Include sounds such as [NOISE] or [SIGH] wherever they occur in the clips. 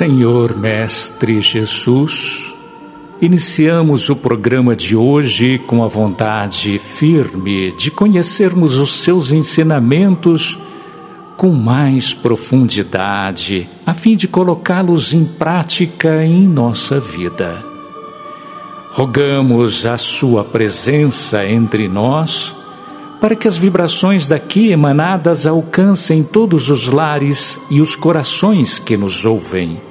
Senhor Mestre Jesus, iniciamos o programa de hoje com a vontade firme de conhecermos os seus ensinamentos com mais profundidade, a fim de colocá-los em prática em nossa vida. Rogamos a Sua presença entre nós para que as vibrações daqui emanadas alcancem todos os lares e os corações que nos ouvem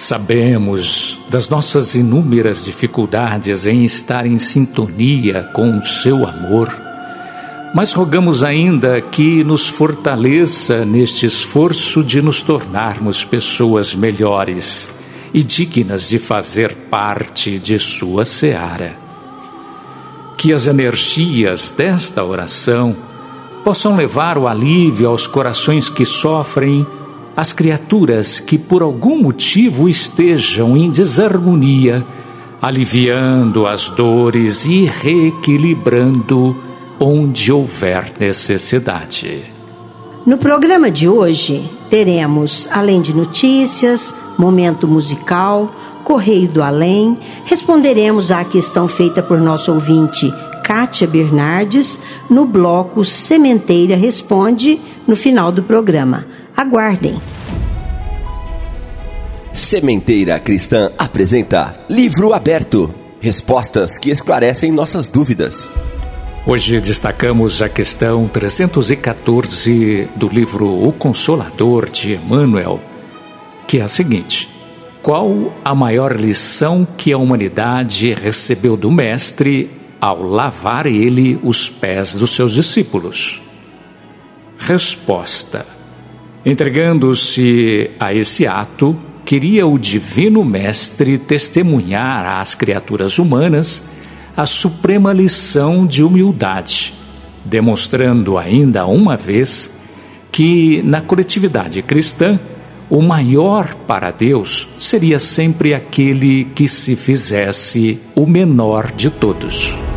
Sabemos das nossas inúmeras dificuldades em estar em sintonia com o seu amor, mas rogamos ainda que nos fortaleça neste esforço de nos tornarmos pessoas melhores e dignas de fazer parte de sua seara. Que as energias desta oração possam levar o alívio aos corações que sofrem as criaturas que por algum motivo estejam em desarmonia, aliviando as dores e reequilibrando onde houver necessidade. No programa de hoje, teremos, além de notícias, momento musical, Correio do Além, responderemos à questão feita por nosso ouvinte Kátia Bernardes no bloco Sementeira Responde no final do programa. Aguardem. Sementeira Cristã apresenta Livro Aberto Respostas que esclarecem nossas dúvidas. Hoje destacamos a questão 314 do livro O Consolador de Emmanuel, que é a seguinte: Qual a maior lição que a humanidade recebeu do Mestre ao lavar ele os pés dos seus discípulos? Resposta Entregando-se a esse ato, queria o Divino Mestre testemunhar às criaturas humanas a suprema lição de humildade, demonstrando ainda uma vez que, na coletividade cristã, o maior para Deus seria sempre aquele que se fizesse o menor de todos.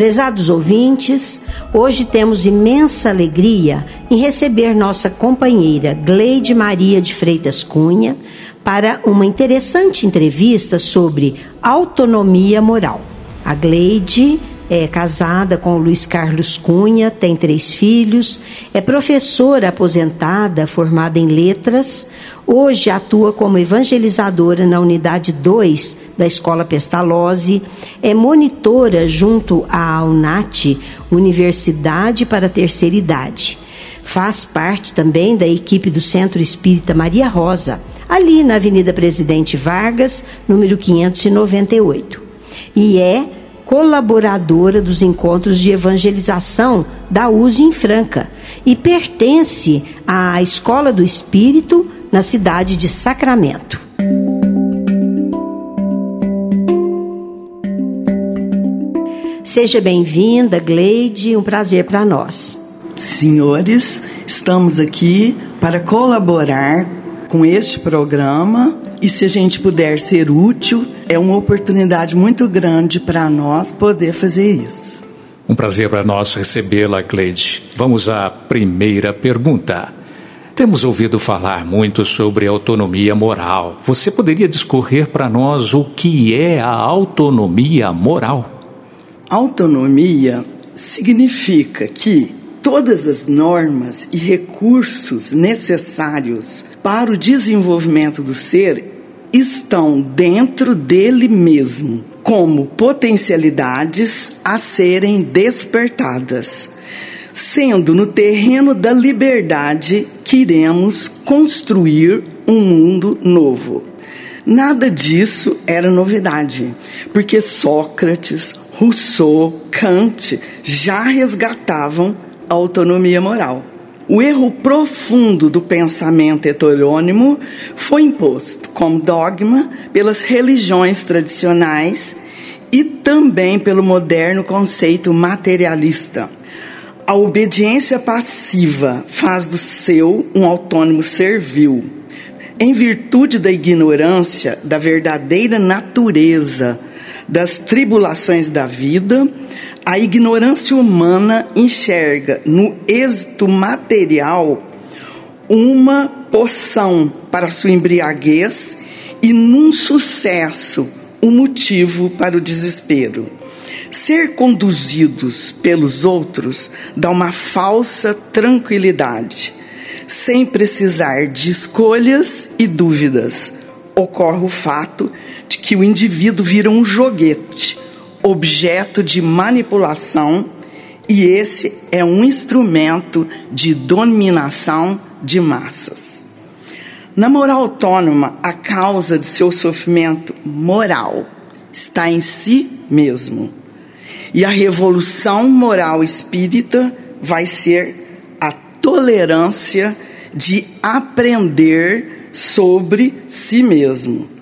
Prezados ouvintes, hoje temos imensa alegria em receber nossa companheira Gleide Maria de Freitas Cunha para uma interessante entrevista sobre autonomia moral. A Gleide é casada com Luiz Carlos Cunha, tem três filhos, é professora aposentada, formada em letras. Hoje atua como evangelizadora na unidade 2 da Escola Pestalozzi, é monitora junto à UNAT, Universidade para a Terceira Idade. Faz parte também da equipe do Centro Espírita Maria Rosa, ali na Avenida Presidente Vargas, número 598. E é colaboradora dos encontros de evangelização da USE em Franca e pertence à Escola do Espírito na cidade de Sacramento. Seja bem-vinda, Gleide, um prazer para nós. Senhores, estamos aqui para colaborar com este programa e se a gente puder ser útil, é uma oportunidade muito grande para nós poder fazer isso. Um prazer para nós recebê-la, Cleide. Vamos à primeira pergunta. Temos ouvido falar muito sobre autonomia moral. Você poderia discorrer para nós o que é a autonomia moral? Autonomia significa que todas as normas e recursos necessários para o desenvolvimento do ser estão dentro dele mesmo, como potencialidades a serem despertadas, sendo no terreno da liberdade que iremos construir um mundo novo. Nada disso era novidade, porque Sócrates, Rousseau, Kant já resgatavam a autonomia moral. O erro profundo do pensamento heterônimo foi imposto como dogma pelas religiões tradicionais e também pelo moderno conceito materialista. A obediência passiva faz do seu um autônomo servil. Em virtude da ignorância da verdadeira natureza das tribulações da vida, a ignorância humana enxerga no êxito material uma poção para sua embriaguez e num sucesso um motivo para o desespero. Ser conduzidos pelos outros dá uma falsa tranquilidade, sem precisar de escolhas e dúvidas. Ocorre o fato de que o indivíduo vira um joguete objeto de manipulação e esse é um instrumento de dominação de massas. Na moral autônoma, a causa de seu sofrimento moral está em si mesmo. E a revolução moral espírita vai ser a tolerância de aprender sobre si mesmo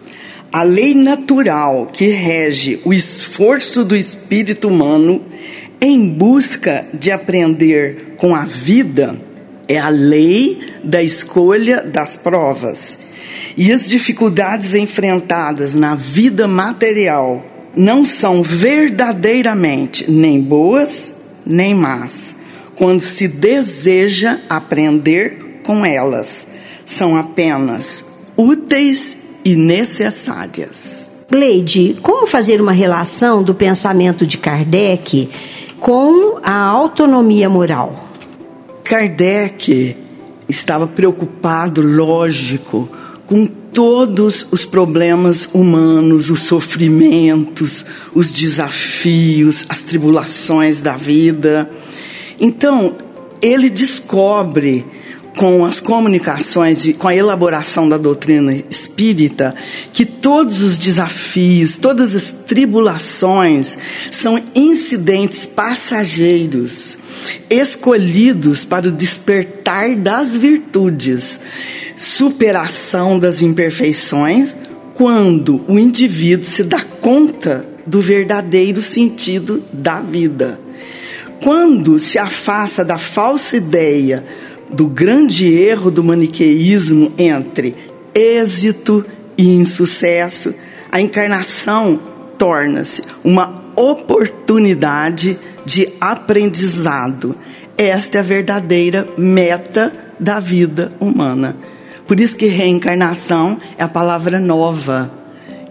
a lei natural que rege o esforço do espírito humano em busca de aprender com a vida é a lei da escolha das provas. E as dificuldades enfrentadas na vida material não são verdadeiramente nem boas nem más, quando se deseja aprender com elas. São apenas úteis e necessárias. Gleide, como fazer uma relação do pensamento de Kardec com a autonomia moral? Kardec estava preocupado, lógico, com todos os problemas humanos, os sofrimentos, os desafios, as tribulações da vida. Então, ele descobre com as comunicações e com a elaboração da doutrina espírita que todos os desafios, todas as tribulações são incidentes passageiros, escolhidos para o despertar das virtudes, superação das imperfeições, quando o indivíduo se dá conta do verdadeiro sentido da vida. Quando se afasta da falsa ideia do grande erro do maniqueísmo entre êxito e insucesso, a encarnação torna-se uma oportunidade de aprendizado. Esta é a verdadeira meta da vida humana. Por isso que reencarnação é a palavra nova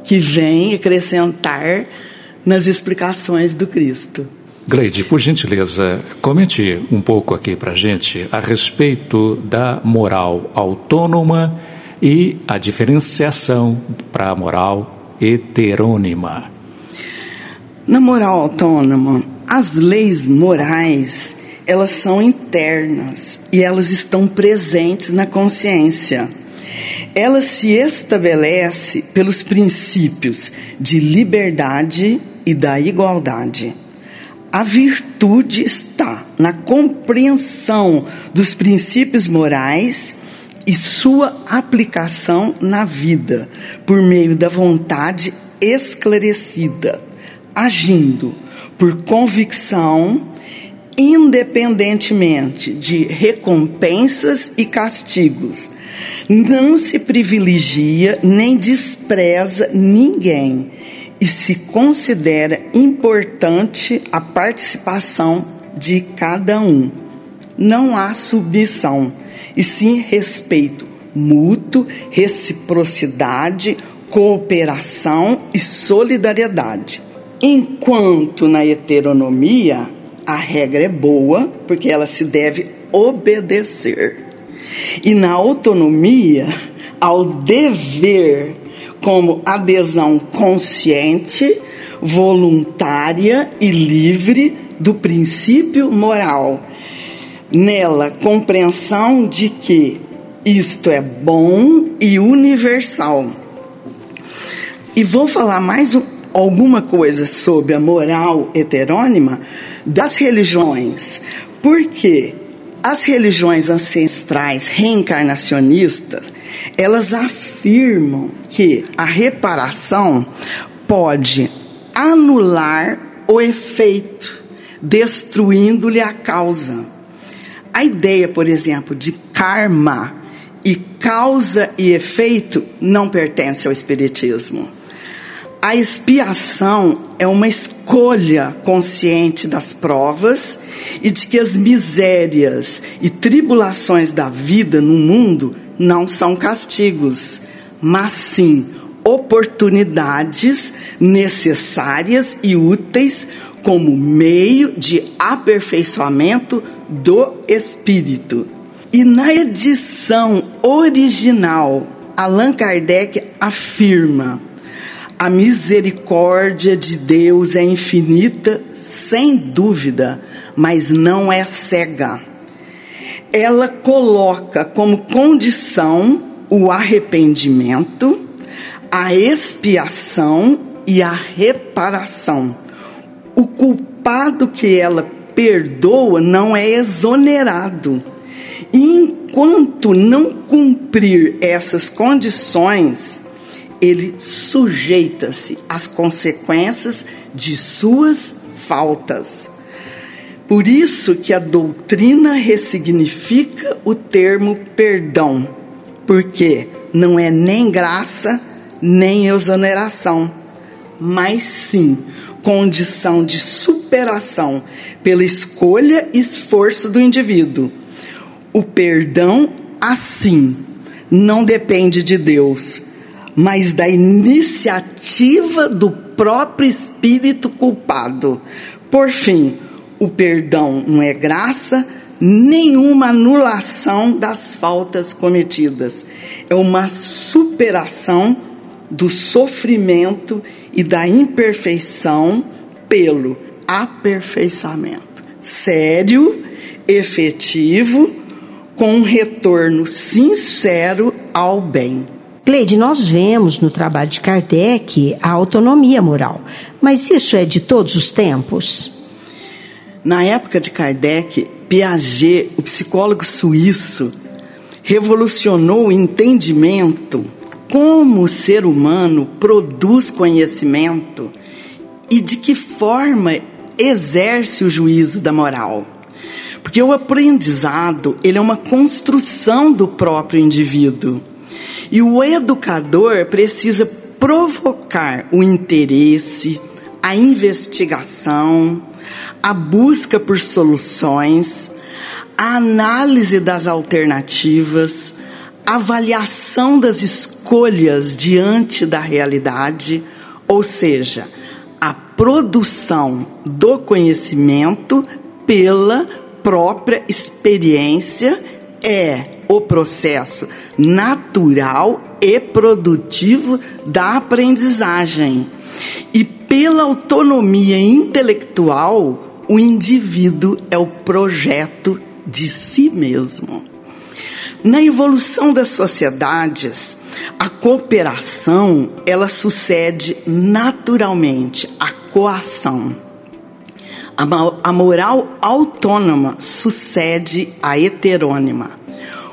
que vem acrescentar nas explicações do Cristo. Gleide, por gentileza, comente um pouco aqui para gente a respeito da moral autônoma e a diferenciação para a moral heterônima. Na moral autônoma, as leis morais, elas são internas e elas estão presentes na consciência. Ela se estabelece pelos princípios de liberdade e da igualdade. A virtude está na compreensão dos princípios morais e sua aplicação na vida, por meio da vontade esclarecida, agindo por convicção, independentemente de recompensas e castigos. Não se privilegia nem despreza ninguém e se considera importante a participação de cada um. Não há submissão, e sim respeito mútuo, reciprocidade, cooperação e solidariedade. Enquanto na heteronomia a regra é boa, porque ela se deve obedecer. E na autonomia, ao dever como adesão consciente, voluntária e livre do princípio moral. Nela, compreensão de que isto é bom e universal. E vou falar mais um, alguma coisa sobre a moral heterônima das religiões. Porque as religiões ancestrais reencarnacionistas, elas afirmam que a reparação pode anular o efeito, destruindo-lhe a causa. A ideia, por exemplo, de karma e causa e efeito não pertence ao Espiritismo. A expiação é uma escolha consciente das provas e de que as misérias e tribulações da vida no mundo não são castigos, mas sim oportunidades necessárias e úteis como meio de aperfeiçoamento do espírito. E na edição original, Allan Kardec afirma: a misericórdia de Deus é infinita, sem dúvida, mas não é cega. Ela coloca como condição o arrependimento, a expiação e a reparação. O culpado que ela perdoa não é exonerado. E enquanto não cumprir essas condições, ele sujeita-se às consequências de suas faltas. Por isso que a doutrina ressignifica o termo perdão, porque não é nem graça, nem exoneração, mas sim condição de superação pela escolha e esforço do indivíduo. O perdão, assim, não depende de Deus, mas da iniciativa do próprio espírito culpado. Por fim, o perdão não é graça, nenhuma anulação das faltas cometidas. É uma superação do sofrimento e da imperfeição pelo aperfeiçoamento. Sério, efetivo, com um retorno sincero ao bem. Cleide, nós vemos no trabalho de Kardec a autonomia moral, mas isso é de todos os tempos? Na época de Kardec, Piaget, o psicólogo suíço, revolucionou o entendimento como o ser humano produz conhecimento e de que forma exerce o juízo da moral. Porque o aprendizado, ele é uma construção do próprio indivíduo. E o educador precisa provocar o interesse, a investigação, a busca por soluções, a análise das alternativas, a avaliação das escolhas diante da realidade, ou seja, a produção do conhecimento pela própria experiência é o processo natural e produtivo da aprendizagem. E pela autonomia intelectual, o indivíduo é o projeto de si mesmo. Na evolução das sociedades, a cooperação, ela sucede naturalmente à coação. A moral autônoma sucede à heterônima.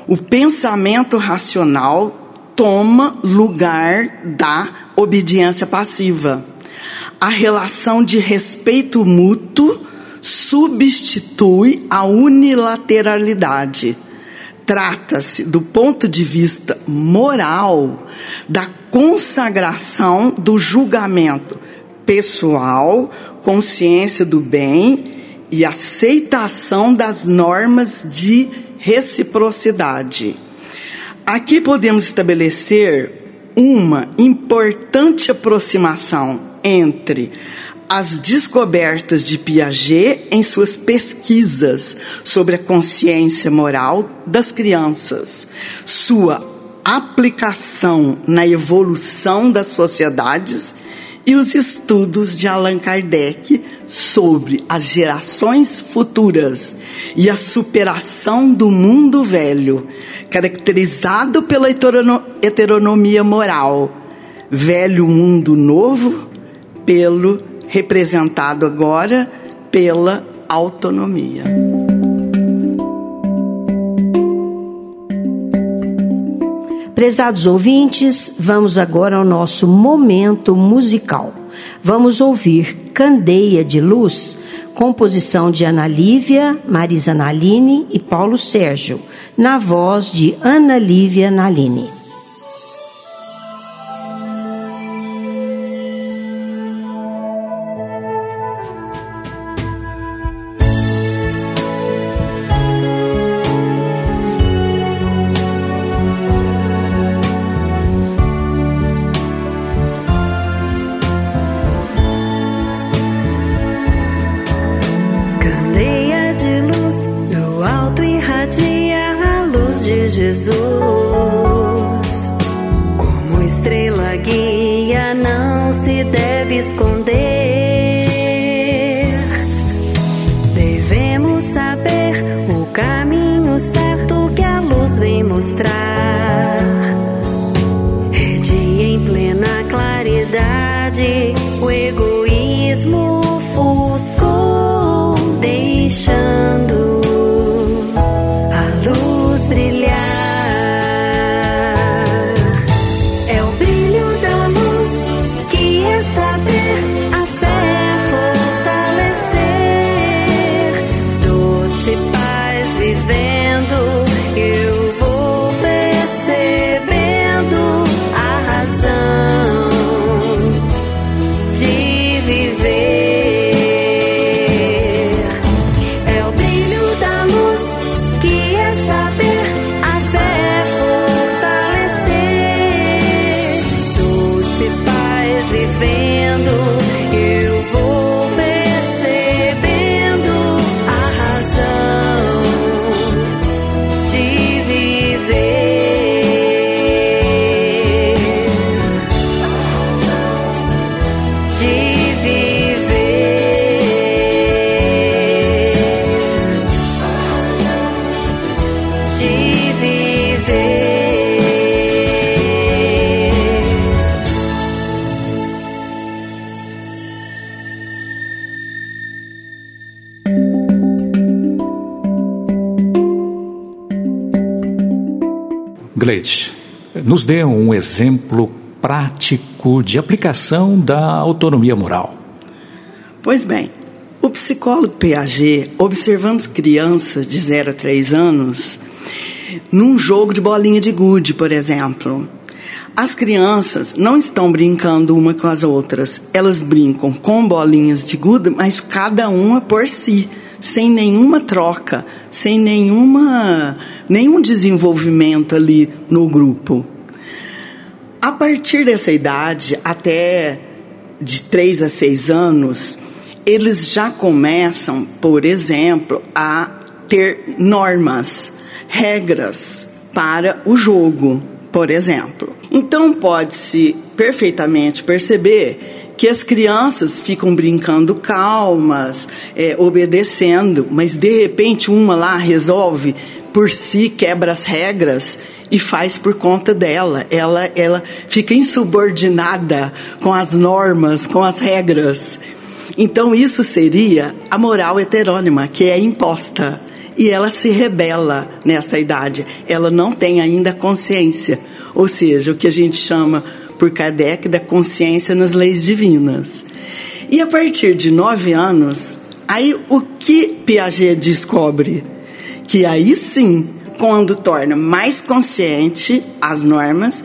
O pensamento racional toma lugar da obediência passiva. A relação de respeito mútuo substitui a unilateralidade. Trata-se, do ponto de vista moral, da consagração do julgamento pessoal, consciência do bem e aceitação das normas de reciprocidade. Aqui podemos estabelecer uma importante aproximação entre as descobertas de Piaget em suas pesquisas sobre a consciência moral das crianças, sua aplicação na evolução das sociedades e os estudos de Allan Kardec sobre as gerações futuras e a superação do mundo velho, caracterizado pela heteronomia moral, velho mundo novo pelo representado agora pela autonomia. Prezados ouvintes, vamos agora ao nosso momento musical. Vamos ouvir Candeia de Luz, composição de Ana Lívia, Marisa Naline e Paulo Sérgio, na voz de Ana Lívia Naline. Nos dê um exemplo prático de aplicação da autonomia moral. Pois bem, o psicólogo Piaget, observando crianças de 0 a 3 anos, num jogo de bolinha de gude, por exemplo, as crianças não estão brincando uma com as outras, elas brincam com bolinhas de gude, mas cada uma por si, sem nenhuma troca, sem nenhuma nenhum desenvolvimento ali no grupo. A partir dessa idade, até de 3 a 6 anos, eles já começam, por exemplo, a ter normas, regras para o jogo, por exemplo. Então pode-se perfeitamente perceber que as crianças ficam brincando calmas, é, obedecendo, mas de repente uma lá resolve por si quebra as regras e faz por conta dela. Ela, ela fica insubordinada com as normas, com as regras. Então, isso seria a moral heterônima, que é imposta. E ela se rebela nessa idade. Ela não tem ainda consciência. Ou seja, o que a gente chama por Kardec da consciência nas leis divinas. E a partir de nove anos, aí o que Piaget descobre? que aí sim, quando torna mais consciente as normas,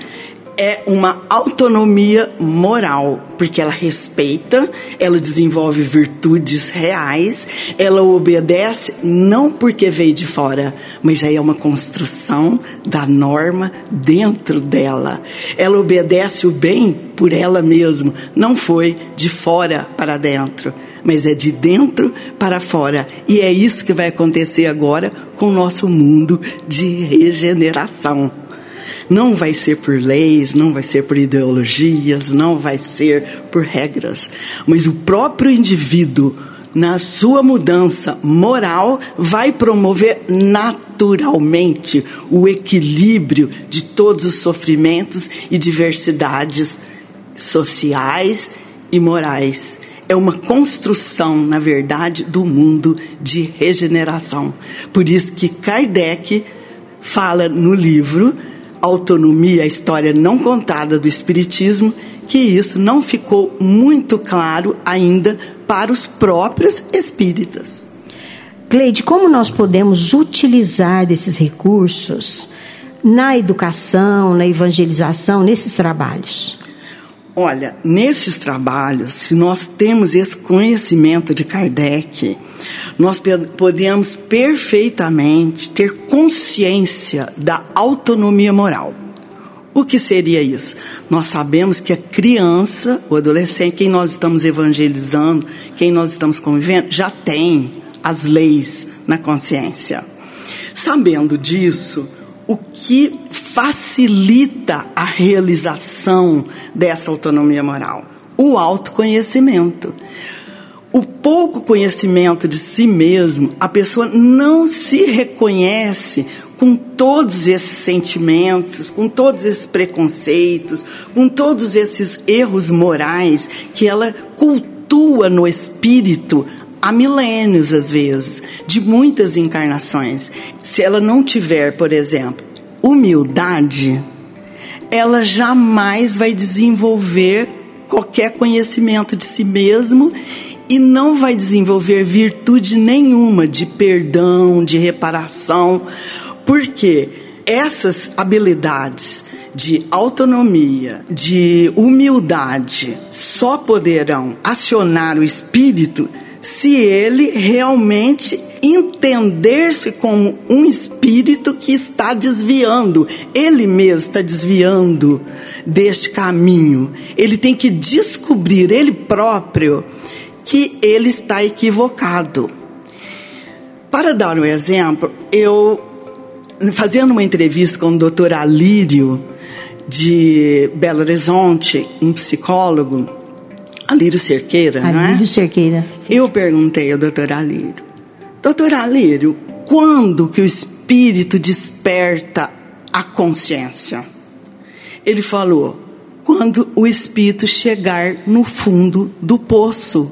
é uma autonomia moral, porque ela respeita, ela desenvolve virtudes reais, ela obedece não porque veio de fora, mas já é uma construção da norma dentro dela. Ela obedece o bem por ela mesma, não foi de fora para dentro mas é de dentro para fora. E é isso que vai acontecer agora com o nosso mundo de regeneração. Não vai ser por leis, não vai ser por ideologias, não vai ser por regras, mas o próprio indivíduo, na sua mudança moral, vai promover naturalmente o equilíbrio de todos os sofrimentos e diversidades sociais e morais. É uma construção, na verdade, do mundo de regeneração. Por isso que Kardec fala no livro Autonomia, a história não contada do Espiritismo, que isso não ficou muito claro ainda para os próprios espíritas. Cleide, como nós podemos utilizar desses recursos na educação, na evangelização, nesses trabalhos? Olha, nesses trabalhos, se nós temos esse conhecimento de Kardec, nós podemos perfeitamente ter consciência da autonomia moral. O que seria isso? Nós sabemos que a criança, o adolescente, quem nós estamos evangelizando, quem nós estamos convivendo, já tem as leis na consciência. Sabendo disso, o que facilita a realização dessa autonomia moral? O autoconhecimento. O pouco conhecimento de si mesmo, a pessoa não se reconhece com todos esses sentimentos, com todos esses preconceitos, com todos esses erros morais que ela cultua no espírito há milênios, às vezes, de muitas encarnações. Se ela não tiver, por exemplo, humildade, ela jamais vai desenvolver qualquer conhecimento de si mesmo e não vai desenvolver virtude nenhuma de perdão, de reparação, porque essas habilidades de autonomia, de humildade, só poderão acionar o espírito se ele realmente entender-se como um espírito que está desviando, ele mesmo está desviando deste caminho. Ele tem que descobrir ele próprio que ele está equivocado. Para dar um exemplo, eu fazendo uma entrevista com o doutor Alírio, de Belo Horizonte, um psicólogo, Alírio Cerqueira, Alírio não é? Alírio Cerqueira. Eu perguntei ao doutor Alírio, doutor Alírio, quando que o espírito desperta a consciência? Ele falou, quando o espírito chegar no fundo do poço.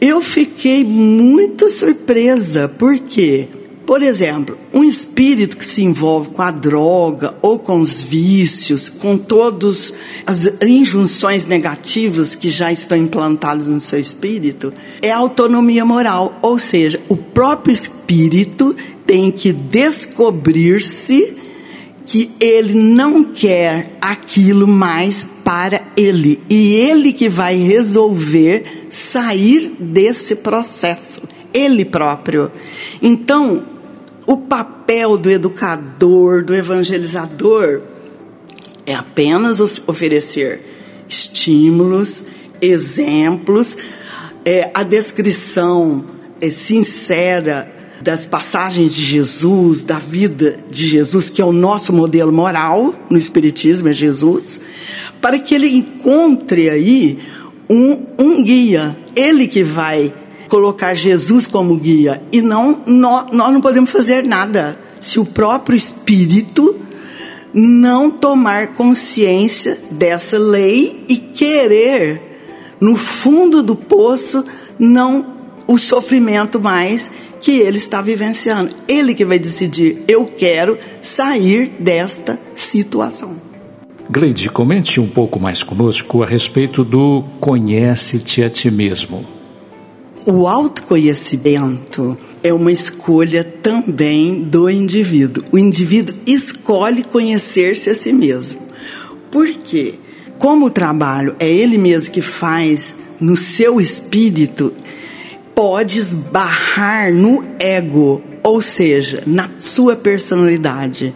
Eu fiquei muito surpresa, porque por exemplo, um espírito que se envolve com a droga ou com os vícios, com todas as injunções negativas que já estão implantadas no seu espírito, é autonomia moral, ou seja, o próprio espírito tem que descobrir-se que ele não quer aquilo mais para ele. E ele que vai resolver sair desse processo, ele próprio. Então, o papel do educador, do evangelizador, é apenas oferecer estímulos, exemplos, é, a descrição é, sincera das passagens de Jesus, da vida de Jesus, que é o nosso modelo moral no Espiritismo, é Jesus, para que ele encontre aí um, um guia, ele que vai colocar Jesus como guia e não nós, nós não podemos fazer nada se o próprio Espírito não tomar consciência dessa lei e querer no fundo do poço não o sofrimento mais que ele está vivenciando. Ele que vai decidir, eu quero sair desta situação. Gleide, comente um pouco mais conosco a respeito do conhece-te a ti mesmo. O autoconhecimento é uma escolha também do indivíduo. O indivíduo escolhe conhecer-se a si mesmo. Por quê? Como o trabalho é ele mesmo que faz no seu espírito, pode esbarrar no ego, ou seja, na sua personalidade.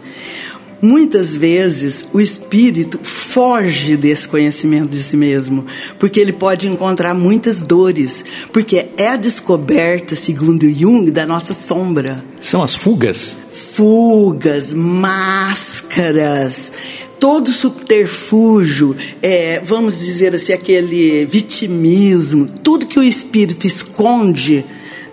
Muitas vezes o espírito foge desse conhecimento de si mesmo, porque ele pode encontrar muitas dores, porque é a descoberta, segundo Jung, da nossa sombra. São as fugas? Fugas, máscaras, todo subterfúgio, é, vamos dizer assim, aquele vitimismo, tudo que o espírito esconde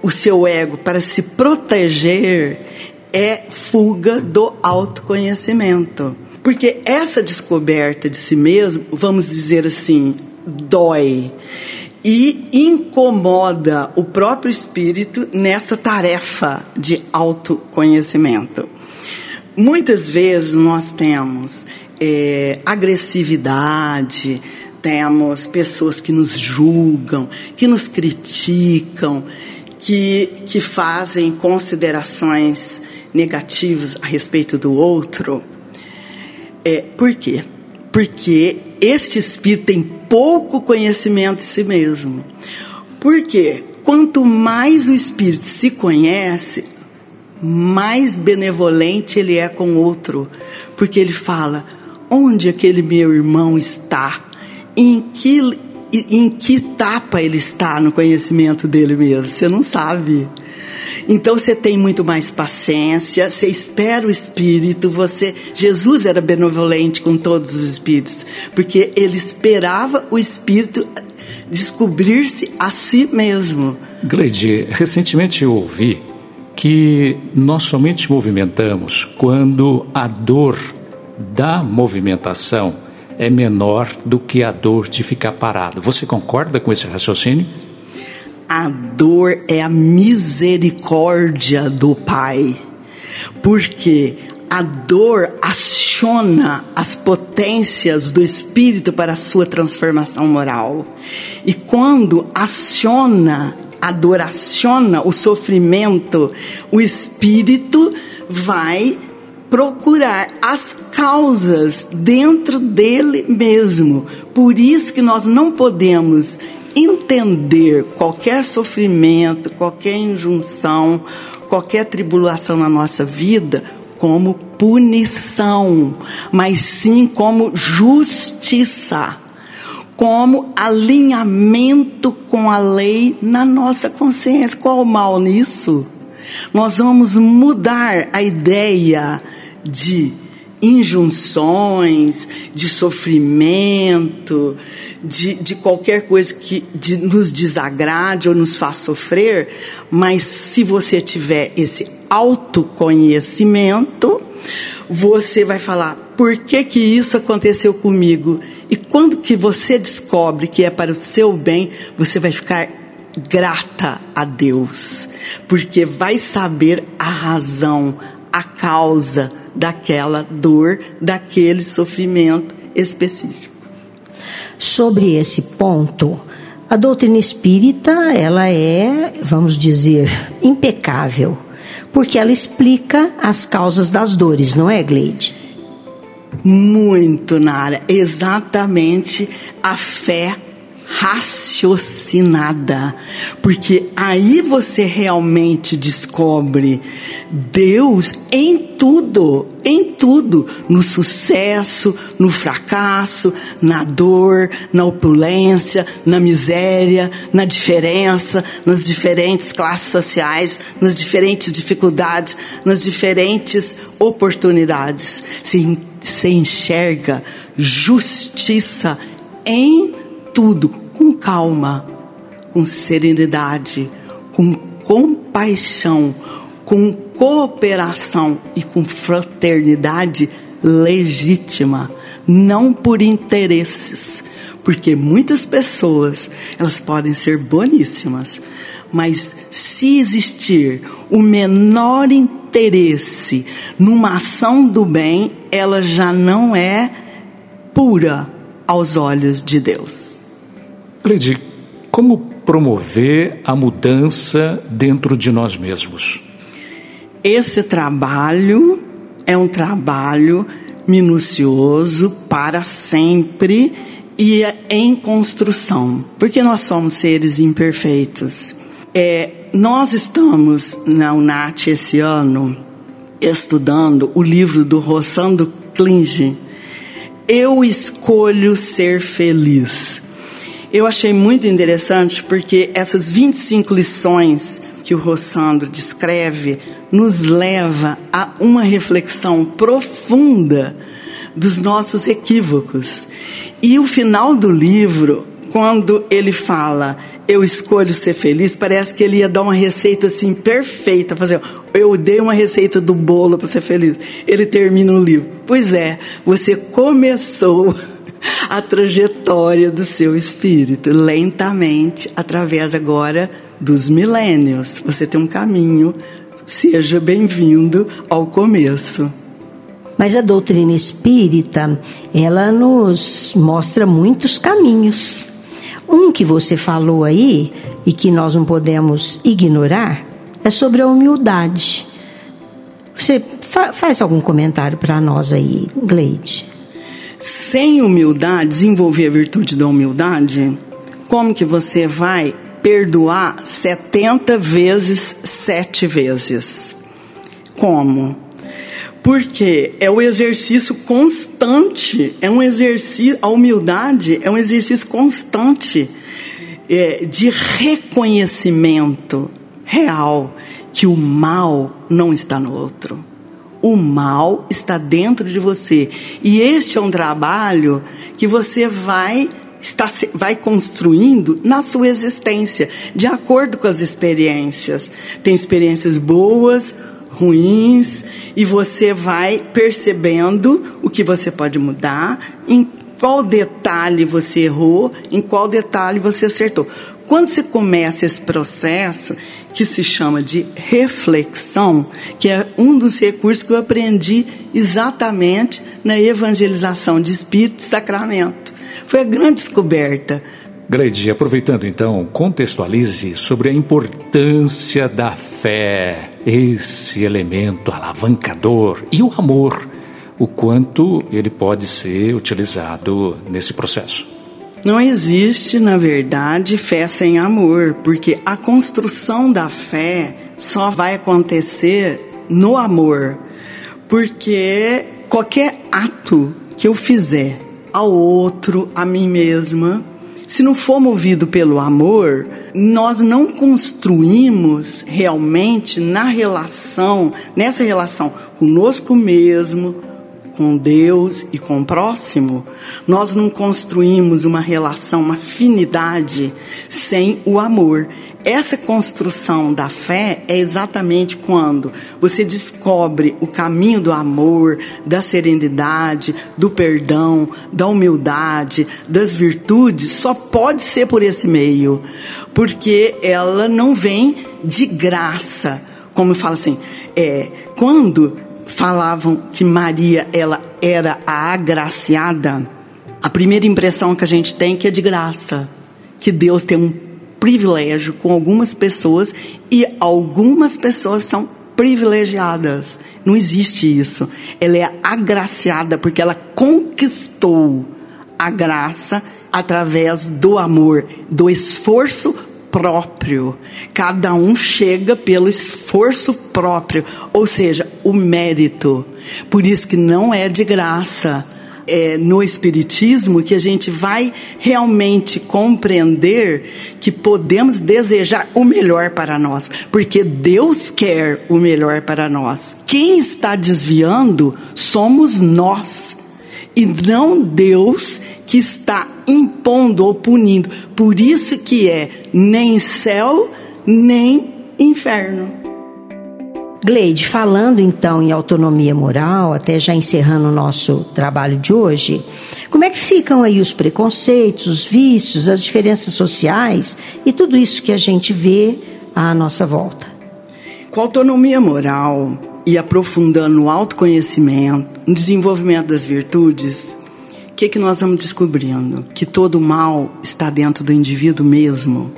o seu ego para se proteger é fuga do autoconhecimento. Porque essa descoberta de si mesmo, vamos dizer assim, dói e incomoda o próprio espírito nesta tarefa de autoconhecimento. Muitas vezes nós temos é, agressividade, temos pessoas que nos julgam, que nos criticam, que, que fazem considerações negativas a respeito do outro. É, por quê? Porque este espírito tem pouco conhecimento de si mesmo. Porque quanto mais o espírito se conhece, mais benevolente ele é com o outro. Porque ele fala: onde aquele meu irmão está? Em que, em que etapa ele está no conhecimento dele mesmo? Você não sabe. Então você tem muito mais paciência, você espera o Espírito, você Jesus era benevolente com todos os espíritos, porque ele esperava o Espírito descobrir-se a si mesmo. Gleide, recentemente eu ouvi que nós somente movimentamos quando a dor da movimentação é menor do que a dor de ficar parado. Você concorda com esse raciocínio? A dor é a misericórdia do Pai, porque a dor aciona as potências do Espírito para a sua transformação moral. E quando aciona, a dor aciona o sofrimento, o Espírito vai procurar as causas dentro dele mesmo. Por isso que nós não podemos entender qualquer sofrimento, qualquer injunção, qualquer tribulação na nossa vida como punição, mas sim como justiça, como alinhamento com a lei na nossa consciência. Qual o mal nisso? Nós vamos mudar a ideia de injunções, de sofrimento, de, de qualquer coisa que de, nos desagrade ou nos faça sofrer, mas se você tiver esse autoconhecimento, você vai falar: por que, que isso aconteceu comigo? E quando que você descobre que é para o seu bem, você vai ficar grata a Deus, porque vai saber a razão, a causa daquela dor, daquele sofrimento específico. Sobre esse ponto, a doutrina espírita, ela é, vamos dizer, impecável, porque ela explica as causas das dores, não é, Gleide? Muito, Nara. Exatamente a fé raciocinada, porque aí você realmente descobre Deus em tudo, em tudo, no sucesso, no fracasso, na dor, na opulência, na miséria, na diferença, nas diferentes classes sociais, nas diferentes dificuldades, nas diferentes oportunidades. Você enxerga justiça em com calma, com serenidade, com compaixão, com cooperação e com fraternidade legítima, não por interesses, porque muitas pessoas, elas podem ser boníssimas, mas se existir o menor interesse numa ação do bem, ela já não é pura aos olhos de Deus. Cleide, como promover a mudança dentro de nós mesmos? Esse trabalho é um trabalho minucioso para sempre e é em construção, porque nós somos seres imperfeitos. É, nós estamos na UNAT esse ano estudando o livro do Rossando Klinge, Eu Escolho Ser Feliz. Eu achei muito interessante porque essas 25 lições que o Rossandro descreve nos leva a uma reflexão profunda dos nossos equívocos. E o final do livro, quando ele fala, eu escolho ser feliz, parece que ele ia dar uma receita assim perfeita, fazer, eu dei uma receita do bolo para ser feliz. Ele termina o livro. Pois é, você começou [LAUGHS] a trajetória do seu espírito lentamente através agora dos milênios. Você tem um caminho. Seja bem-vindo ao começo. Mas a doutrina espírita, ela nos mostra muitos caminhos. Um que você falou aí e que nós não podemos ignorar é sobre a humildade. Você fa faz algum comentário para nós aí, Gleide? Sem humildade, desenvolver a virtude da humildade, como que você vai perdoar 70 vezes sete vezes? Como? Porque é o exercício constante, é um exercício, a humildade é um exercício constante é, de reconhecimento real que o mal não está no outro. O mal está dentro de você. E este é um trabalho que você vai está, vai construindo na sua existência, de acordo com as experiências. Tem experiências boas, ruins e você vai percebendo o que você pode mudar, em qual detalhe você errou, em qual detalhe você acertou. Quando você começa esse processo, que se chama de reflexão, que é um dos recursos que eu aprendi exatamente na evangelização de espírito e sacramento. Foi a grande descoberta. Gleide, aproveitando então, contextualize sobre a importância da fé esse elemento alavancador e o amor, o quanto ele pode ser utilizado nesse processo. Não existe, na verdade, fé sem amor, porque a construção da fé só vai acontecer no amor. Porque qualquer ato que eu fizer ao outro, a mim mesma, se não for movido pelo amor, nós não construímos realmente na relação, nessa relação conosco mesmo, com Deus e com o próximo, nós não construímos uma relação, uma afinidade sem o amor. Essa construção da fé é exatamente quando você descobre o caminho do amor, da serenidade, do perdão, da humildade, das virtudes, só pode ser por esse meio porque ela não vem de graça. Como fala assim, é, quando falavam que Maria ela era a agraciada, a primeira impressão que a gente tem é que é de graça, que Deus tem um privilégio com algumas pessoas e algumas pessoas são privilegiadas. Não existe isso. Ela é agraciada porque ela conquistou a graça através do amor, do esforço próprio. Cada um chega pelo esforço próprio, ou seja, o mérito. Por isso que não é de graça. É no Espiritismo que a gente vai realmente compreender que podemos desejar o melhor para nós, porque Deus quer o melhor para nós. Quem está desviando somos nós, e não Deus que está impondo ou punindo. Por isso que é nem céu, nem inferno. Gleide, falando então em autonomia moral, até já encerrando o nosso trabalho de hoje, como é que ficam aí os preconceitos, os vícios, as diferenças sociais e tudo isso que a gente vê à nossa volta? Com autonomia moral e aprofundando o autoconhecimento, no desenvolvimento das virtudes, que, que nós vamos descobrindo? Que todo mal está dentro do indivíduo mesmo.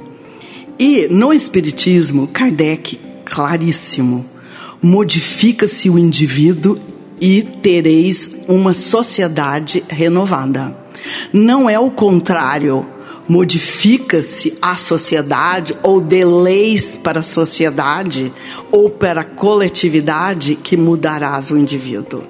E no Espiritismo, Kardec, claríssimo, modifica-se o indivíduo e tereis uma sociedade renovada. Não é o contrário, modifica-se a sociedade ou de leis para a sociedade ou para a coletividade que mudarás o indivíduo.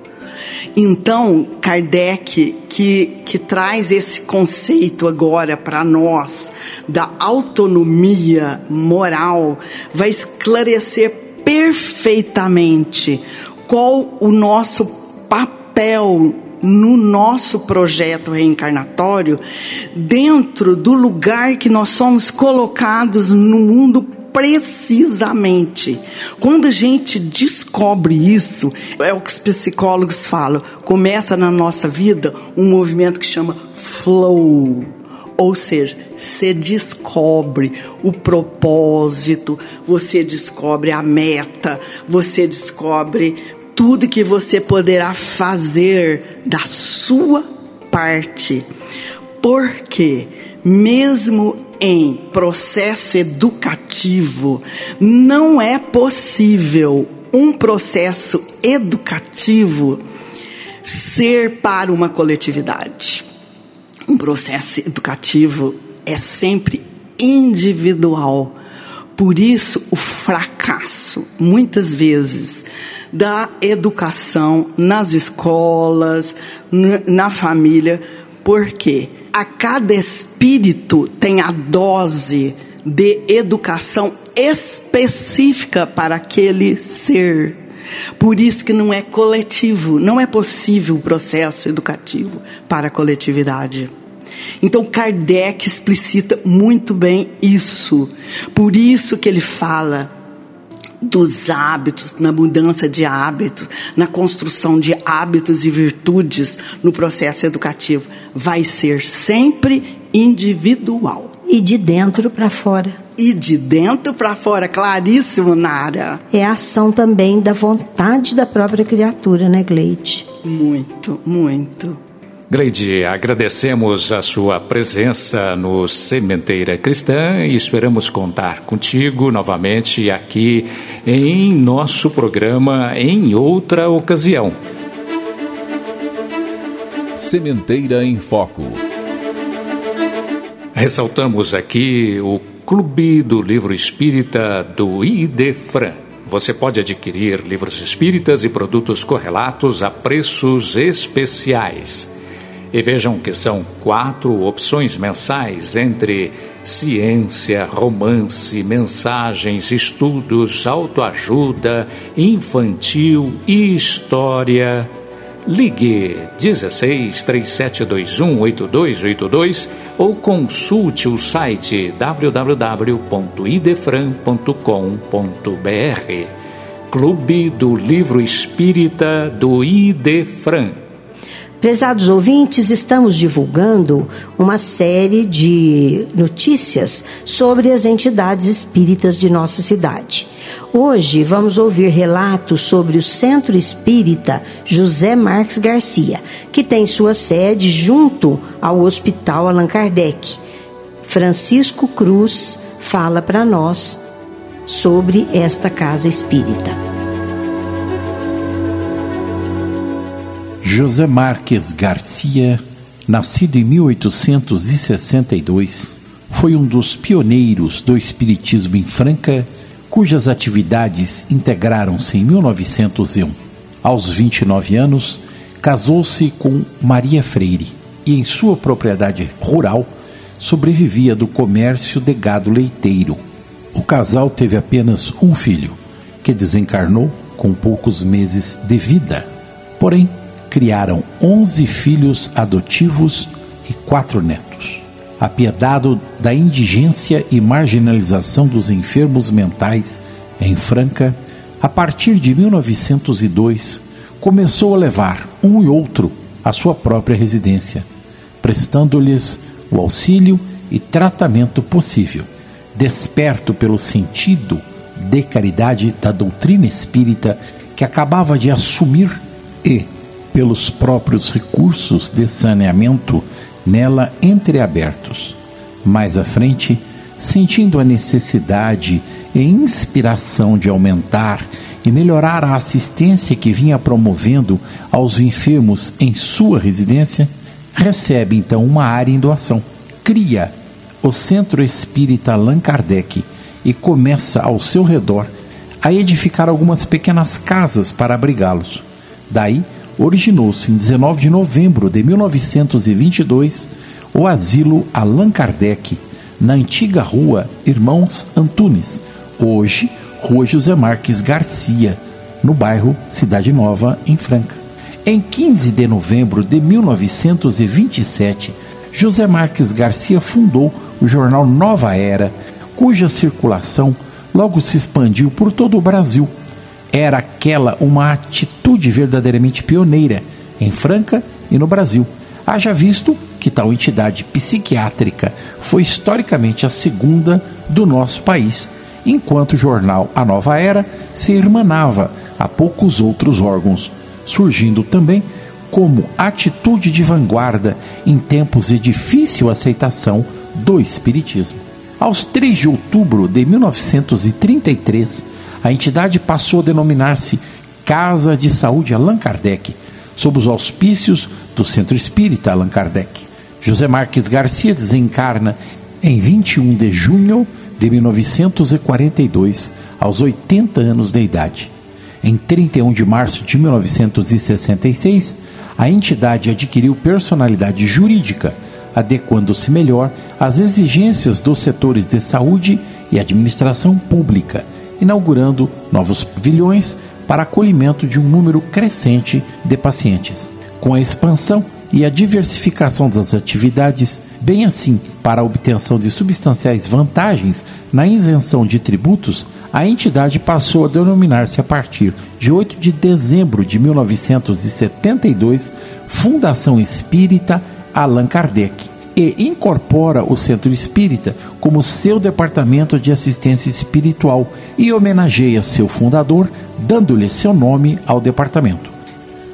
Então, Kardec, que, que traz esse conceito agora para nós, da autonomia moral, vai esclarecer perfeitamente qual o nosso papel no nosso projeto reencarnatório, dentro do lugar que nós somos colocados no mundo precisamente. Quando a gente descobre isso, é o que os psicólogos falam, começa na nossa vida um movimento que chama flow. Ou seja, você descobre o propósito, você descobre a meta, você descobre tudo que você poderá fazer da sua parte. Porque, mesmo em processo educativo, não é possível um processo educativo ser para uma coletividade. Um processo educativo é sempre individual. Por isso, o fracasso, muitas vezes, da educação nas escolas, na família, porque a cada espírito tem a dose de educação específica para aquele ser. Por isso que não é coletivo, não é possível o processo educativo para a coletividade. Então Kardec explicita muito bem isso. Por isso que ele fala dos hábitos, na mudança de hábitos, na construção de hábitos e virtudes no processo educativo, vai ser sempre individual. E de dentro para fora. E de dentro para fora, claríssimo, Nara. É a ação também da vontade da própria criatura, né, Gleide? Muito, muito. Gleide, agradecemos a sua presença no Sementeira Cristã e esperamos contar contigo novamente aqui em nosso programa em outra ocasião. Sementeira em Foco. Ressaltamos aqui o Clube do Livro Espírita do Idefran. Você pode adquirir livros espíritas e produtos correlatos a preços especiais. E vejam que são quatro opções mensais entre ciência, romance, mensagens, estudos, autoajuda, infantil e história. Ligue 16 3721 8282 ou consulte o site www.idefran.com.br. Clube do Livro Espírita do Idefran. Prezados ouvintes, estamos divulgando uma série de notícias sobre as entidades espíritas de nossa cidade. Hoje vamos ouvir relatos sobre o Centro Espírita José Marques Garcia, que tem sua sede junto ao Hospital Allan Kardec. Francisco Cruz fala para nós sobre esta casa espírita. José Marques Garcia, nascido em 1862, foi um dos pioneiros do espiritismo em Franca, cujas atividades integraram-se em 1901. Aos 29 anos, casou-se com Maria Freire e, em sua propriedade rural, sobrevivia do comércio de gado leiteiro. O casal teve apenas um filho, que desencarnou com poucos meses de vida. Porém, criaram onze filhos adotivos e quatro netos. Apiedado da indigência e marginalização dos enfermos mentais em Franca, a partir de 1902, começou a levar um e outro à sua própria residência, prestando-lhes o auxílio e tratamento possível, desperto pelo sentido de caridade da doutrina espírita que acabava de assumir e, pelos próprios recursos de saneamento nela entreabertos. Mais à frente, sentindo a necessidade e inspiração de aumentar e melhorar a assistência que vinha promovendo aos enfermos em sua residência, recebe então uma área em doação. Cria o Centro Espírita Allan Kardec e começa ao seu redor a edificar algumas pequenas casas para abrigá-los. Daí, originou-se em 19 de novembro de 1922 o Asilo Allan Kardec, na antiga rua Irmãos Antunes, hoje Rua José Marques Garcia, no bairro Cidade Nova, em Franca. Em 15 de novembro de 1927, José Marques Garcia fundou o jornal Nova Era, cuja circulação logo se expandiu por todo o Brasil. Era aquela uma atitude verdadeiramente pioneira em Franca e no Brasil. Haja visto que tal entidade psiquiátrica foi historicamente a segunda do nosso país, enquanto o jornal A Nova Era se irmanava a poucos outros órgãos, surgindo também como atitude de vanguarda em tempos de difícil aceitação do Espiritismo. Aos 3 de outubro de 1933, a entidade passou a denominar-se Casa de Saúde Allan Kardec, sob os auspícios do Centro Espírita Allan Kardec. José Marques Garcia desencarna em 21 de junho de 1942, aos 80 anos de idade. Em 31 de março de 1966, a entidade adquiriu personalidade jurídica adequando-se melhor às exigências dos setores de saúde e administração pública, inaugurando novos pavilhões para acolhimento de um número crescente de pacientes. Com a expansão e a diversificação das atividades, bem assim para a obtenção de substanciais vantagens na isenção de tributos, a entidade passou a denominar-se a partir de 8 de dezembro de 1972 Fundação Espírita Allan Kardec e incorpora o Centro Espírita como seu departamento de assistência espiritual e homenageia seu fundador, dando-lhe seu nome ao departamento.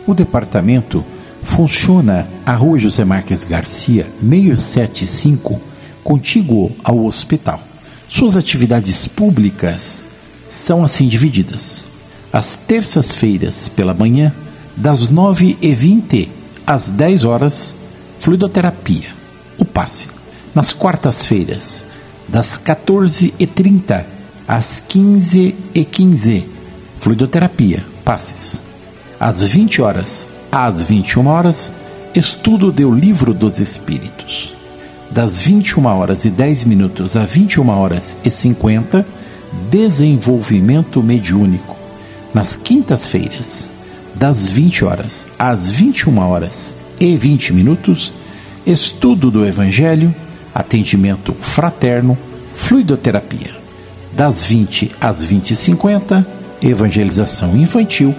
O departamento funciona à Rua José Marques Garcia, 675, contíguo ao hospital. Suas atividades públicas são assim divididas. Às terças-feiras pela manhã, das 9h20 às 10 horas, fluidoterapia, passe. Nas quartas-feiras, das 14h30 às 15h15, fluidoterapia, passes. Às 20 horas às 21 horas, estudo do Livro dos Espíritos. Das 21 horas e 10 minutos a 21 horas e 50, desenvolvimento mediúnico. Nas quintas-feiras, das 20 horas às 21 horas e 20 minutos, estudo do Evangelho, atendimento fraterno, fluidoterapia. Das 20 às 20 e 50, evangelização infantil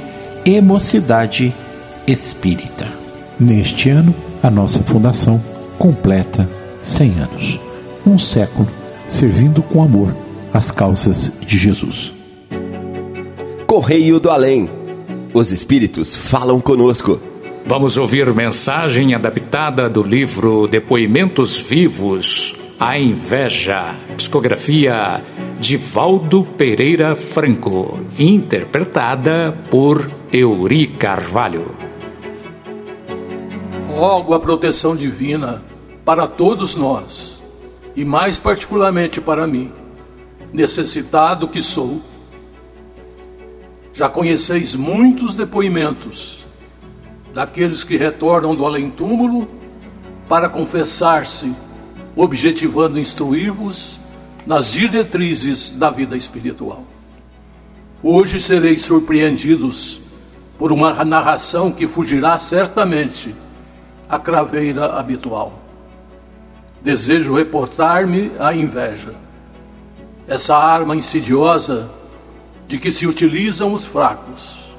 e mocidade espírita. Neste ano, a nossa fundação completa 100 anos. Um século servindo com amor as causas de Jesus. Correio do Além. Os espíritos falam conosco. Vamos ouvir mensagem adaptada do livro Depoimentos Vivos, A Inveja, psicografia de Valdo Pereira Franco, interpretada por Euri Carvalho. Rogo a proteção divina para todos nós, e mais particularmente para mim, necessitado que sou. Já conheceis muitos depoimentos daqueles que retornam do além-túmulo para confessar-se, objetivando instruir-vos nas diretrizes da vida espiritual. Hoje sereis surpreendidos por uma narração que fugirá certamente à craveira habitual. Desejo reportar-me à inveja, essa arma insidiosa de que se utilizam os fracos.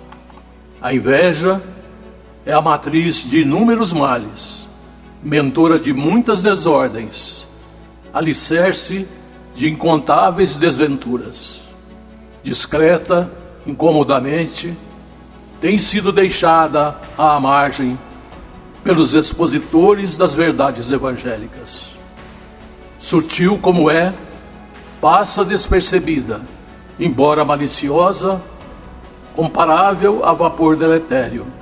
A inveja é a matriz de inúmeros males, mentora de muitas desordens, alicerce de incontáveis desventuras. Discreta, incomodamente, tem sido deixada à margem pelos expositores das verdades evangélicas. Sutil como é, passa despercebida, embora maliciosa, comparável a vapor deletério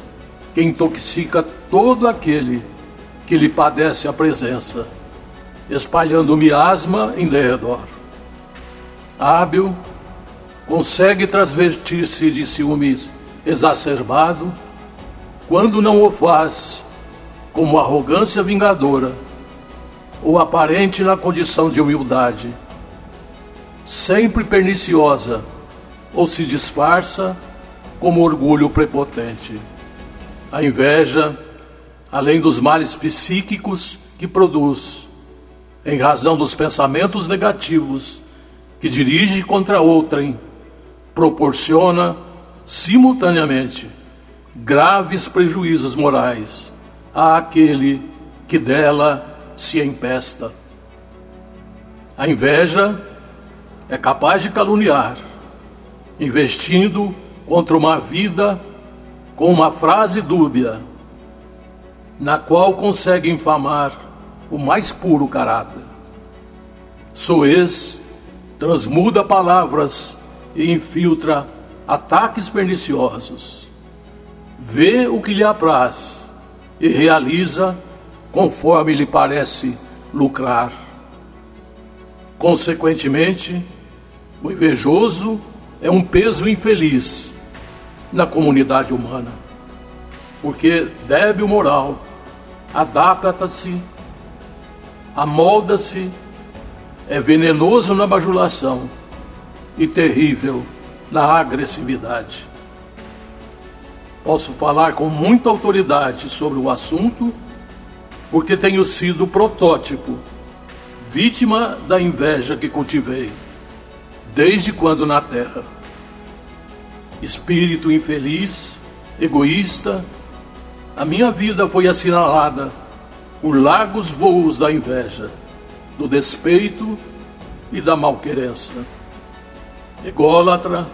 que intoxica todo aquele que lhe padece a presença, espalhando miasma em derredor. Hábil, consegue transvertir-se de ciúmes exacerbado, quando não o faz como arrogância vingadora ou aparente na condição de humildade, sempre perniciosa ou se disfarça como orgulho prepotente. A inveja, além dos males psíquicos que produz, em razão dos pensamentos negativos que dirige contra outrem, proporciona simultaneamente graves prejuízos morais àquele que dela se empesta. A inveja é capaz de caluniar, investindo contra uma vida com uma frase dúbia, na qual consegue infamar o mais puro caráter. Soez transmuda palavras e infiltra ataques perniciosos. Vê o que lhe apraz e realiza conforme lhe parece lucrar. Consequentemente, o invejoso é um peso infeliz na comunidade humana, porque débil moral adapta-se, amolda-se, é venenoso na bajulação e terrível na agressividade. Posso falar com muita autoridade sobre o assunto, porque tenho sido protótipo, vítima da inveja que cultivei, desde quando na terra. Espírito infeliz, egoísta, a minha vida foi assinalada por largos voos da inveja, do despeito e da malquerença. Ególatra,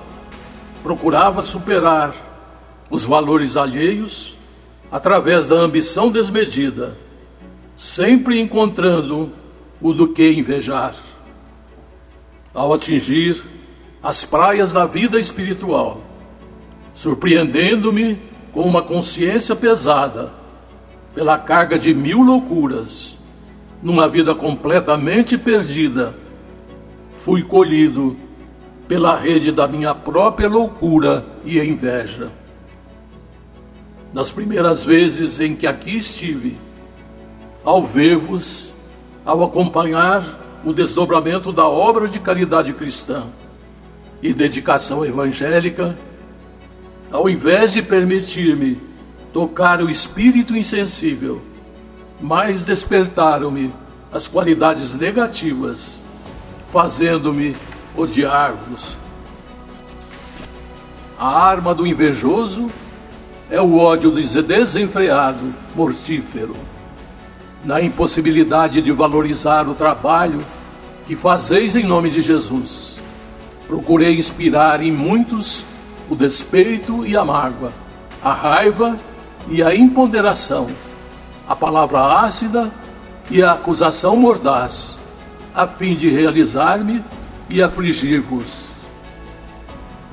procurava superar os valores alheios através da ambição desmedida, sempre encontrando o do que invejar. Ao atingir as praias da vida espiritual, surpreendendo-me com uma consciência pesada pela carga de mil loucuras, numa vida completamente perdida, fui colhido pela rede da minha própria loucura e inveja. Nas primeiras vezes em que aqui estive, ao ver-vos, ao acompanhar o desdobramento da obra de caridade cristã e dedicação evangélica, ao invés de permitir-me tocar o espírito insensível, mais despertaram-me as qualidades negativas, fazendo-me odiar-vos. A arma do invejoso é o ódio desenfreado, mortífero. Na impossibilidade de valorizar o trabalho que fazeis em nome de Jesus, procurei inspirar em muitos o despeito e a mágoa, a raiva e a imponderação, a palavra ácida e a acusação mordaz, a fim de realizar-me e afligir-vos.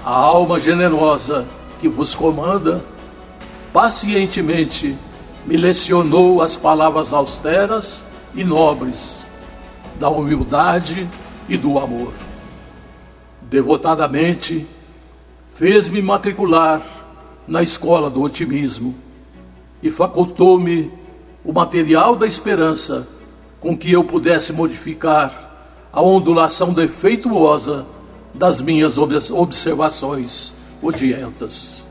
A alma generosa que vos comanda, pacientemente me lecionou as palavras austeras e nobres da humildade e do amor. Devotadamente fez-me matricular na escola do otimismo e facultou-me o material da esperança com que eu pudesse modificar a ondulação defeituosa das minhas observações odientas.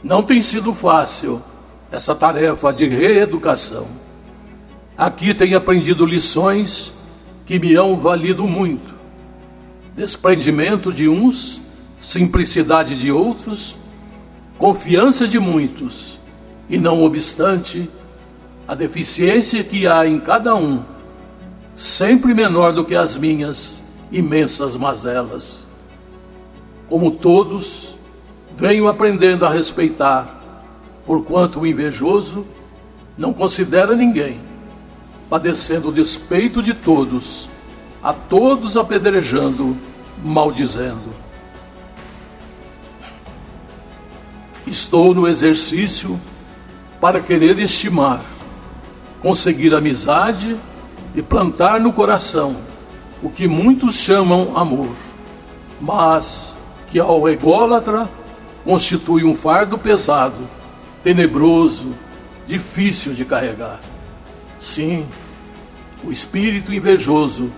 Não tem sido fácil essa tarefa de reeducação. Aqui tenho aprendido lições que me hão valido muito. Desprendimento de uns, simplicidade de outros, confiança de muitos, e não obstante, a deficiência que há em cada um sempre menor do que as minhas imensas mazelas. Como todos, venho aprendendo a respeitar, porquanto o invejoso não considera ninguém, padecendo o despeito de todos, a todos apedrejando, maldizendo. Estou no exercício para querer estimar, conseguir amizade e plantar no coração o que muitos chamam amor, mas que ao ególatra constitui um fardo pesado, tenebroso, difícil de carregar. Sim, o espírito invejoso.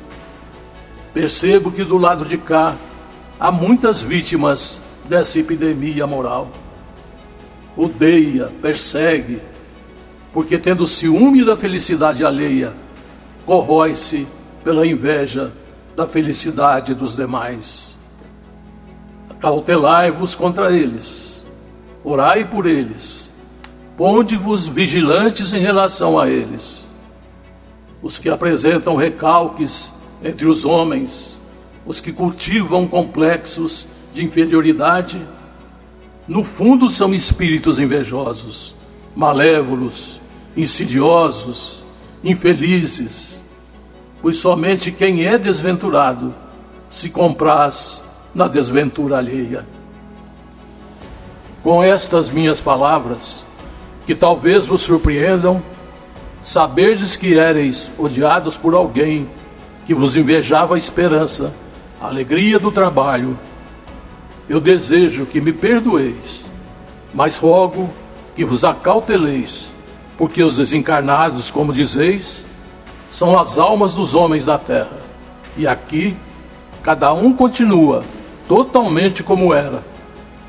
Percebo que do lado de cá há muitas vítimas dessa epidemia moral. Odeia, persegue, porque tendo ciúme da felicidade alheia, corrói-se pela inveja da felicidade dos demais. Cautelai-vos contra eles, orai por eles, ponde-vos vigilantes em relação a eles. Os que apresentam recalques entre os homens, os que cultivam complexos de inferioridade, no fundo são espíritos invejosos, malévolos, insidiosos, infelizes, pois somente quem é desventurado se compraz na desventura alheia. Com estas minhas palavras, que talvez vos surpreendam, saberdes que éreis odiados por alguém que vos invejava a esperança, a alegria do trabalho. Eu desejo que me perdoeis, mas rogo que vos acauteleis, porque os desencarnados, como dizeis, são as almas dos homens da terra. E aqui, cada um continua totalmente como era,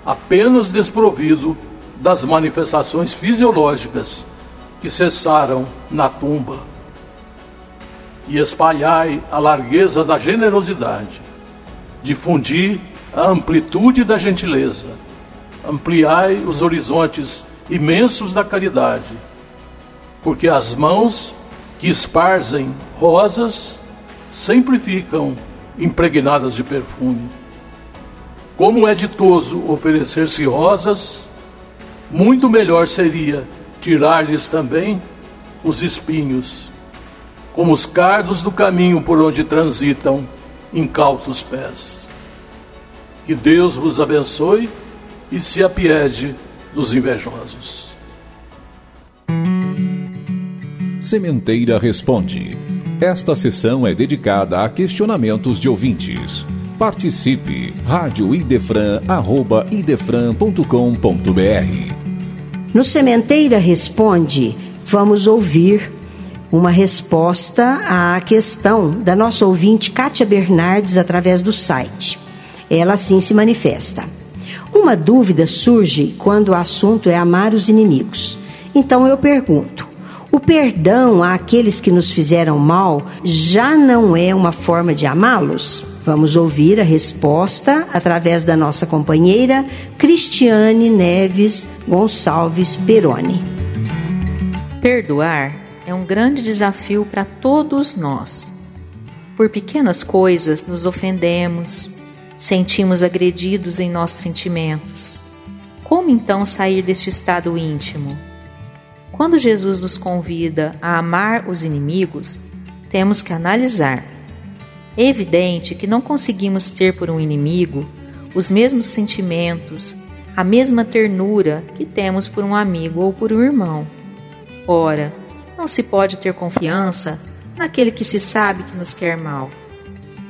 apenas desprovido das manifestações fisiológicas que cessaram na tumba e espalhai a largueza da generosidade, difundi a amplitude da gentileza, ampliai os horizontes imensos da caridade, porque as mãos que esparzem rosas sempre ficam impregnadas de perfume. Como é ditoso oferecer-se rosas, muito melhor seria tirar-lhes também os espinhos como os cardos do caminho por onde transitam incautos pés. Que Deus vos abençoe e se apiede dos invejosos. Sementeira Responde. Esta sessão é dedicada a questionamentos de ouvintes. Participe! Rádio Idefran, arroba idefran.com.br No Sementeira Responde, vamos ouvir uma resposta à questão da nossa ouvinte Kátia Bernardes através do site. Ela assim se manifesta. Uma dúvida surge quando o assunto é amar os inimigos. Então eu pergunto: o perdão àqueles que nos fizeram mal já não é uma forma de amá-los? Vamos ouvir a resposta através da nossa companheira Cristiane Neves Gonçalves Peroni. Perdoar é um grande desafio para todos nós. Por pequenas coisas nos ofendemos, sentimos agredidos em nossos sentimentos. Como então sair deste estado íntimo? Quando Jesus nos convida a amar os inimigos, temos que analisar. É evidente que não conseguimos ter por um inimigo os mesmos sentimentos, a mesma ternura que temos por um amigo ou por um irmão. Ora, não se pode ter confiança naquele que se sabe que nos quer mal.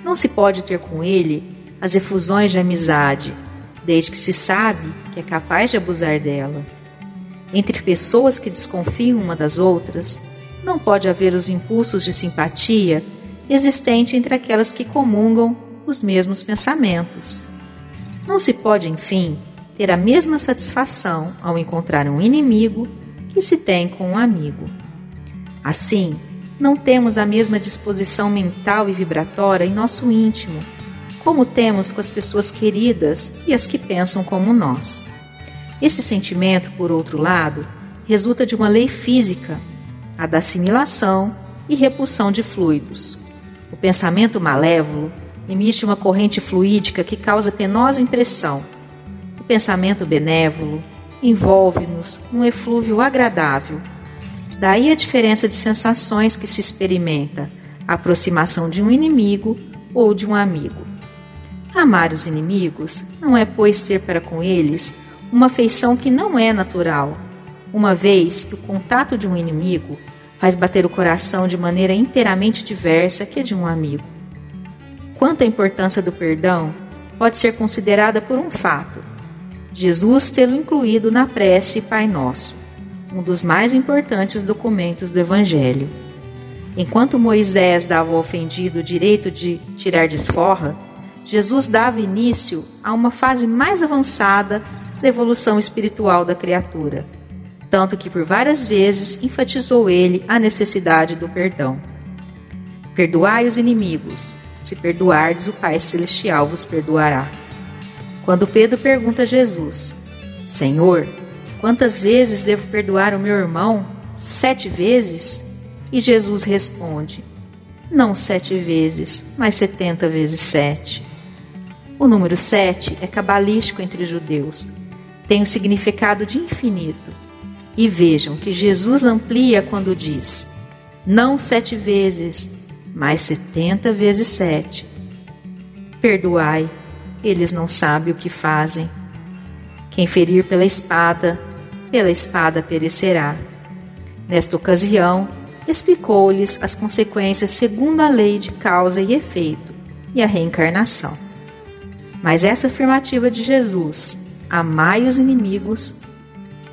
Não se pode ter com ele as efusões de amizade, desde que se sabe que é capaz de abusar dela. Entre pessoas que desconfiam uma das outras, não pode haver os impulsos de simpatia existente entre aquelas que comungam os mesmos pensamentos. Não se pode, enfim, ter a mesma satisfação ao encontrar um inimigo que se tem com um amigo. Assim, não temos a mesma disposição mental e vibratória em nosso íntimo, como temos com as pessoas queridas e as que pensam como nós. Esse sentimento, por outro lado, resulta de uma lei física, a da assimilação e repulsão de fluidos. O pensamento malévolo emite uma corrente fluídica que causa penosa impressão. O pensamento benévolo envolve-nos num eflúvio agradável Daí a diferença de sensações que se experimenta, a aproximação de um inimigo ou de um amigo. Amar os inimigos não é, pois, ter para com eles uma afeição que não é natural, uma vez que o contato de um inimigo faz bater o coração de maneira inteiramente diversa que a de um amigo. Quanto à importância do perdão, pode ser considerada por um fato: Jesus tê-lo incluído na prece Pai Nosso um dos mais importantes documentos do Evangelho. Enquanto Moisés dava ao ofendido o direito de tirar desforra, Jesus dava início a uma fase mais avançada da evolução espiritual da criatura, tanto que por várias vezes enfatizou ele a necessidade do perdão. Perdoai os inimigos, se perdoardes, o Pai Celestial vos perdoará. Quando Pedro pergunta a Jesus: Senhor, quantas vezes devo perdoar o meu irmão? Sete vezes? E Jesus responde: Não sete vezes, mas setenta vezes sete. O número sete é cabalístico entre os judeus. Tem o significado de infinito. E vejam que Jesus amplia quando diz: Não sete vezes, mas setenta vezes sete. Perdoai, eles não sabem o que fazem. Quem ferir pela espada, pela espada perecerá. Nesta ocasião, explicou-lhes as consequências segundo a lei de causa e efeito e a reencarnação. Mas essa afirmativa de Jesus, amai os inimigos,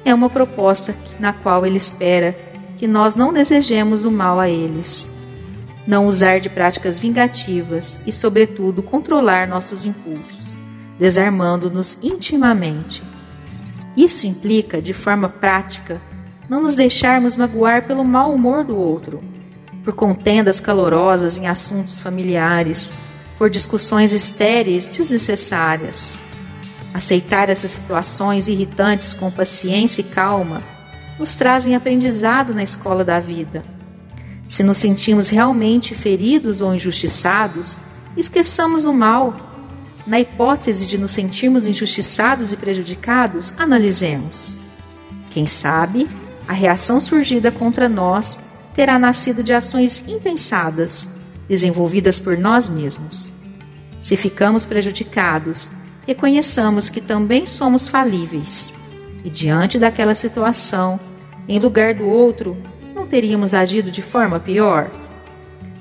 é uma proposta na qual ele espera que nós não desejemos o mal a eles, não usar de práticas vingativas e, sobretudo, controlar nossos impulsos, desarmando-nos intimamente. Isso implica, de forma prática, não nos deixarmos magoar pelo mau humor do outro, por contendas calorosas em assuntos familiares, por discussões estéreis desnecessárias. Aceitar essas situações irritantes com paciência e calma nos trazem aprendizado na escola da vida. Se nos sentimos realmente feridos ou injustiçados, esqueçamos o mal. Na hipótese de nos sentirmos injustiçados e prejudicados, analisemos. Quem sabe a reação surgida contra nós terá nascido de ações impensadas, desenvolvidas por nós mesmos. Se ficamos prejudicados, reconheçamos que também somos falíveis e, diante daquela situação, em lugar do outro, não teríamos agido de forma pior?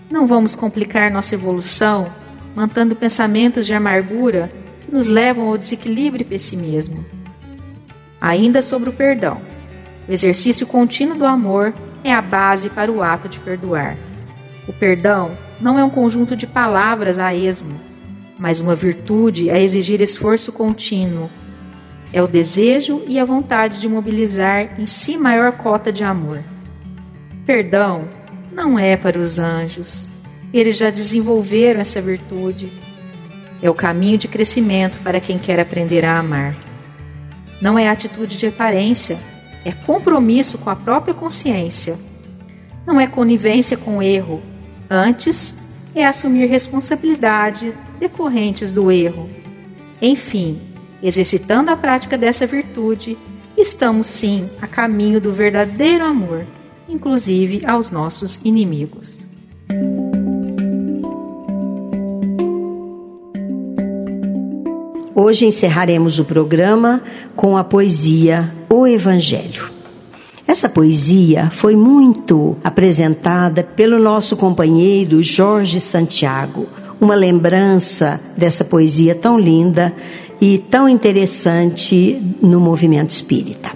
Não vamos complicar nossa evolução mantendo pensamentos de amargura que nos levam ao desequilíbrio e pessimismo. Ainda sobre o perdão. O exercício contínuo do amor é a base para o ato de perdoar. O perdão não é um conjunto de palavras a esmo, mas uma virtude a exigir esforço contínuo. É o desejo e a vontade de mobilizar em si maior cota de amor. Perdão não é para os anjos. Eles já desenvolveram essa virtude. É o caminho de crescimento para quem quer aprender a amar. Não é atitude de aparência, é compromisso com a própria consciência. Não é conivência com o erro, antes é assumir responsabilidade decorrentes do erro. Enfim, exercitando a prática dessa virtude, estamos sim a caminho do verdadeiro amor, inclusive aos nossos inimigos. Hoje encerraremos o programa com a poesia O Evangelho. Essa poesia foi muito apresentada pelo nosso companheiro Jorge Santiago, uma lembrança dessa poesia tão linda e tão interessante no movimento espírita.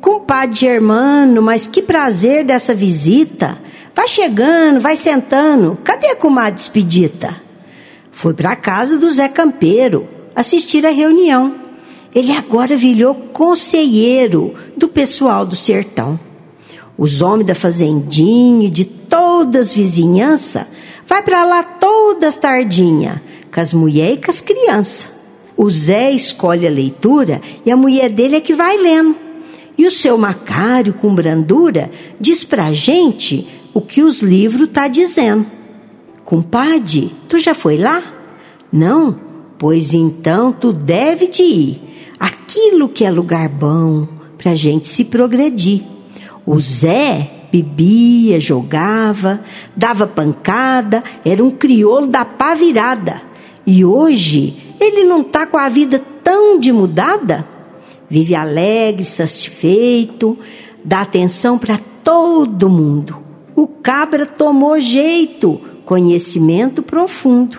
Compadre Germano, mas que prazer dessa visita! Vai chegando, vai sentando. Cadê a comadre Expedita? Foi para a casa do Zé Campeiro assistir a reunião. Ele agora virou conselheiro do pessoal do sertão. Os homens da fazendinha e de todas as vizinhanças vai para lá todas tardinha, com as mulheres e com as crianças. O Zé escolhe a leitura e a mulher dele é que vai lendo. E o seu Macário, com brandura, diz pra gente o que os livros tá dizendo. Compadre, tu já foi lá? Não? Pois então tu deve de ir. Aquilo que é lugar bom pra gente se progredir. O Zé bebia, jogava, dava pancada, era um crioulo da pá virada. E hoje ele não tá com a vida tão de mudada? Vive alegre, satisfeito, dá atenção para todo mundo. O cabra tomou jeito, conhecimento profundo.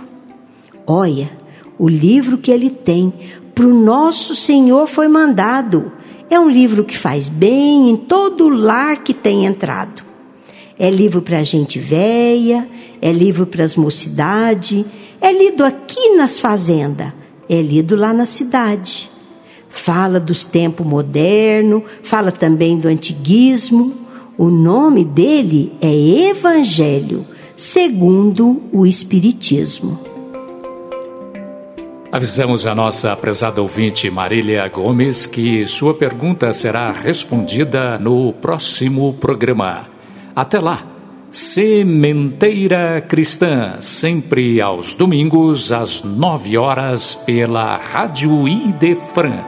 Olha, o livro que ele tem, para o nosso Senhor foi mandado. É um livro que faz bem em todo lar que tem entrado. É livro para gente velha, é livro para as mocidades, é lido aqui nas fazendas, é lido lá na cidade. fala dos tempos moderno, fala também do antiguismo. O nome dele é Evangelho, segundo o Espiritismo. Avisamos a nossa prezada ouvinte Marília Gomes que sua pergunta será respondida no próximo programa. Até lá! Sementeira Cristã, sempre aos domingos, às nove horas, pela Rádio Idefran.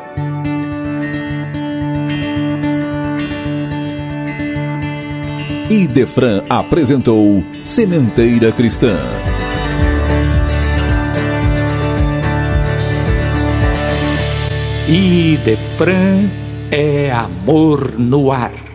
Idefran apresentou Sementeira Cristã. Idefran é amor no ar.